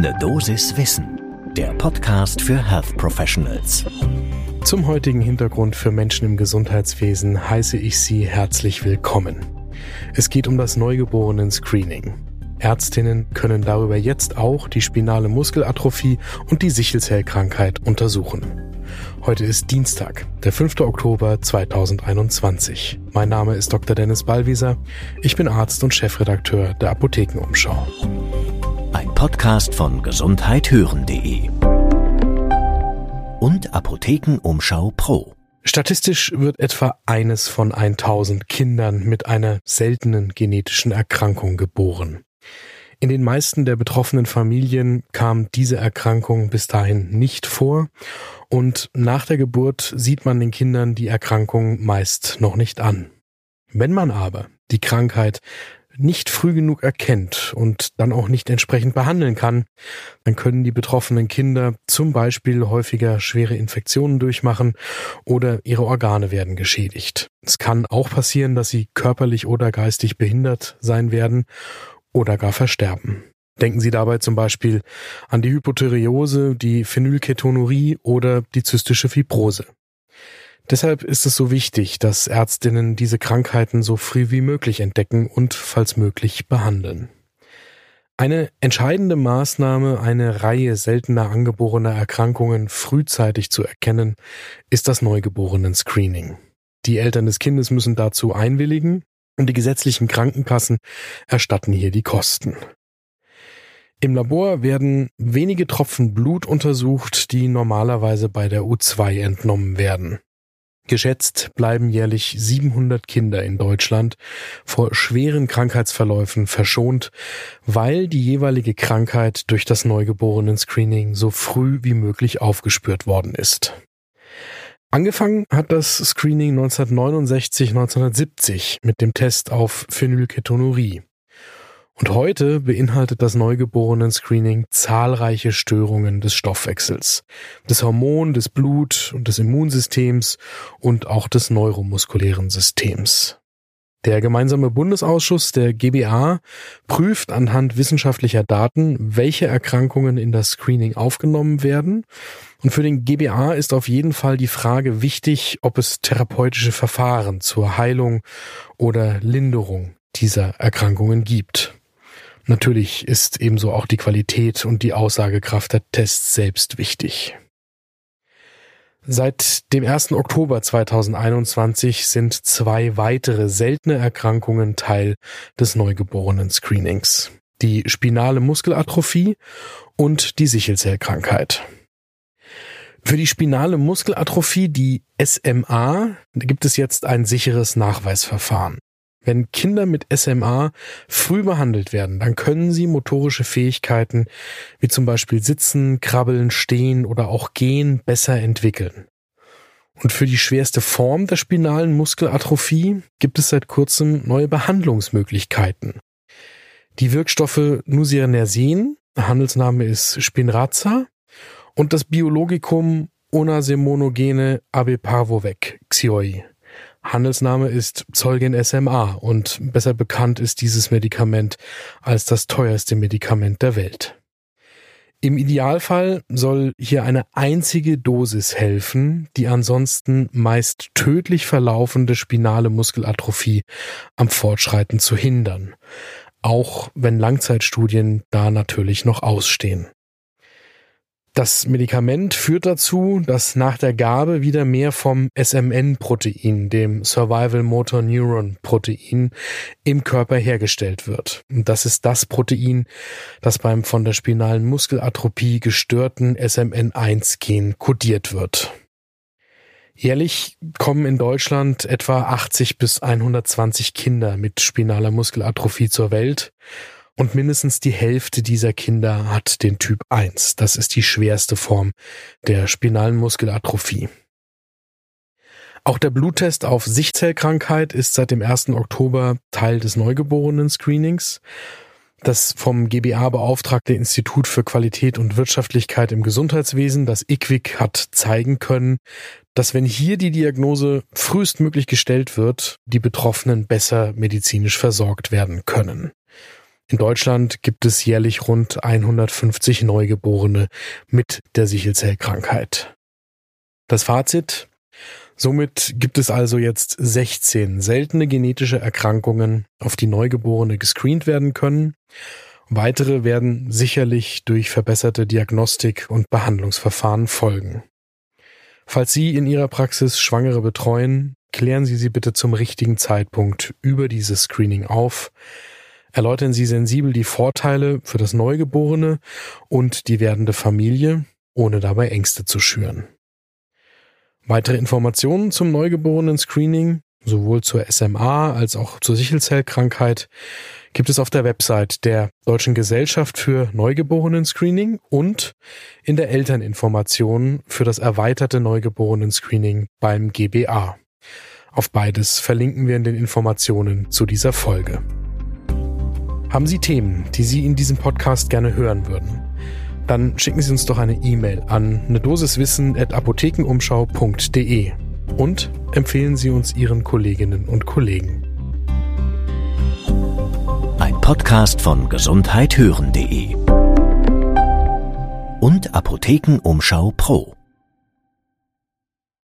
Ne Dosis Wissen, der Podcast für Health Professionals. Zum heutigen Hintergrund für Menschen im Gesundheitswesen heiße ich Sie herzlich willkommen. Es geht um das Neugeborenen-Screening. Ärztinnen können darüber jetzt auch die spinale Muskelatrophie und die Sichelzellkrankheit untersuchen. Heute ist Dienstag, der 5. Oktober 2021. Mein Name ist Dr. Dennis Ballwieser. Ich bin Arzt und Chefredakteur der Apothekenumschau. Ein Podcast von gesundheithören.de und Apothekenumschau Pro. Statistisch wird etwa eines von 1000 Kindern mit einer seltenen genetischen Erkrankung geboren. In den meisten der betroffenen Familien kam diese Erkrankung bis dahin nicht vor und nach der Geburt sieht man den Kindern die Erkrankung meist noch nicht an. Wenn man aber die Krankheit nicht früh genug erkennt und dann auch nicht entsprechend behandeln kann, dann können die betroffenen Kinder zum Beispiel häufiger schwere Infektionen durchmachen oder ihre Organe werden geschädigt. Es kann auch passieren, dass sie körperlich oder geistig behindert sein werden oder gar versterben. Denken Sie dabei zum Beispiel an die Hypothyreose, die Phenylketonurie oder die zystische Fibrose. Deshalb ist es so wichtig, dass Ärztinnen diese Krankheiten so früh wie möglich entdecken und falls möglich behandeln. Eine entscheidende Maßnahme, eine Reihe seltener angeborener Erkrankungen frühzeitig zu erkennen, ist das Neugeborenen-Screening. Die Eltern des Kindes müssen dazu einwilligen und die gesetzlichen Krankenkassen erstatten hier die Kosten. Im Labor werden wenige Tropfen Blut untersucht, die normalerweise bei der U2 entnommen werden. Geschätzt bleiben jährlich 700 Kinder in Deutschland vor schweren Krankheitsverläufen verschont, weil die jeweilige Krankheit durch das Neugeborenen-Screening so früh wie möglich aufgespürt worden ist. Angefangen hat das Screening 1969-1970 mit dem Test auf Phenylketonurie. Und heute beinhaltet das Neugeborenen-Screening zahlreiche Störungen des Stoffwechsels, des Hormon-, des Blut- und des Immunsystems und auch des neuromuskulären Systems. Der gemeinsame Bundesausschuss der GBA prüft anhand wissenschaftlicher Daten, welche Erkrankungen in das Screening aufgenommen werden. Und für den GBA ist auf jeden Fall die Frage wichtig, ob es therapeutische Verfahren zur Heilung oder Linderung dieser Erkrankungen gibt. Natürlich ist ebenso auch die Qualität und die Aussagekraft der Tests selbst wichtig. Seit dem 1. Oktober 2021 sind zwei weitere seltene Erkrankungen Teil des neugeborenen Screenings. Die spinale Muskelatrophie und die Sichelzellkrankheit. Für die spinale Muskelatrophie, die SMA, gibt es jetzt ein sicheres Nachweisverfahren. Wenn Kinder mit SMA früh behandelt werden, dann können sie motorische Fähigkeiten wie zum Beispiel Sitzen, Krabbeln, Stehen oder auch Gehen besser entwickeln. Und für die schwerste Form der spinalen Muskelatrophie gibt es seit kurzem neue Behandlungsmöglichkeiten. Die Wirkstoffe Nusinersen, Handelsname ist Spinraza, und das Biologikum Onasemonogene Abeparvovec Xioi. Handelsname ist Zeugen SMA und besser bekannt ist dieses Medikament als das teuerste Medikament der Welt. Im Idealfall soll hier eine einzige Dosis helfen, die ansonsten meist tödlich verlaufende spinale Muskelatrophie am Fortschreiten zu hindern, auch wenn Langzeitstudien da natürlich noch ausstehen. Das Medikament führt dazu, dass nach der Gabe wieder mehr vom SMN-Protein, dem Survival Motor Neuron Protein, im Körper hergestellt wird. Und das ist das Protein, das beim von der spinalen Muskelatrophie gestörten SMN1-Gen kodiert wird. Jährlich kommen in Deutschland etwa 80 bis 120 Kinder mit spinaler Muskelatrophie zur Welt und mindestens die Hälfte dieser Kinder hat den Typ 1. Das ist die schwerste Form der spinalen Muskelatrophie. Auch der Bluttest auf Sichtzellkrankheit ist seit dem 1. Oktober Teil des Neugeborenen-Screenings. Das vom GBA beauftragte Institut für Qualität und Wirtschaftlichkeit im Gesundheitswesen, das IQWIC, hat zeigen können, dass wenn hier die Diagnose frühestmöglich gestellt wird, die Betroffenen besser medizinisch versorgt werden können. In Deutschland gibt es jährlich rund 150 Neugeborene mit der Sichelzellkrankheit. Das Fazit? Somit gibt es also jetzt 16 seltene genetische Erkrankungen, auf die Neugeborene gescreent werden können. Weitere werden sicherlich durch verbesserte Diagnostik und Behandlungsverfahren folgen. Falls Sie in Ihrer Praxis Schwangere betreuen, klären Sie sie bitte zum richtigen Zeitpunkt über dieses Screening auf. Erläutern Sie sensibel die Vorteile für das Neugeborene und die werdende Familie, ohne dabei Ängste zu schüren. Weitere Informationen zum Neugeborenen-Screening, sowohl zur SMA als auch zur Sichelzellkrankheit, gibt es auf der Website der Deutschen Gesellschaft für Neugeborenen-Screening und in der Elterninformation für das erweiterte Neugeborenen-Screening beim GBA. Auf beides verlinken wir in den Informationen zu dieser Folge. Haben Sie Themen, die Sie in diesem Podcast gerne hören würden? Dann schicken Sie uns doch eine E-Mail an eine Dosiswissen at apothekenumschau.de und empfehlen Sie uns Ihren Kolleginnen und Kollegen. Ein Podcast von gesundheithören.de und Apothekenumschau Pro.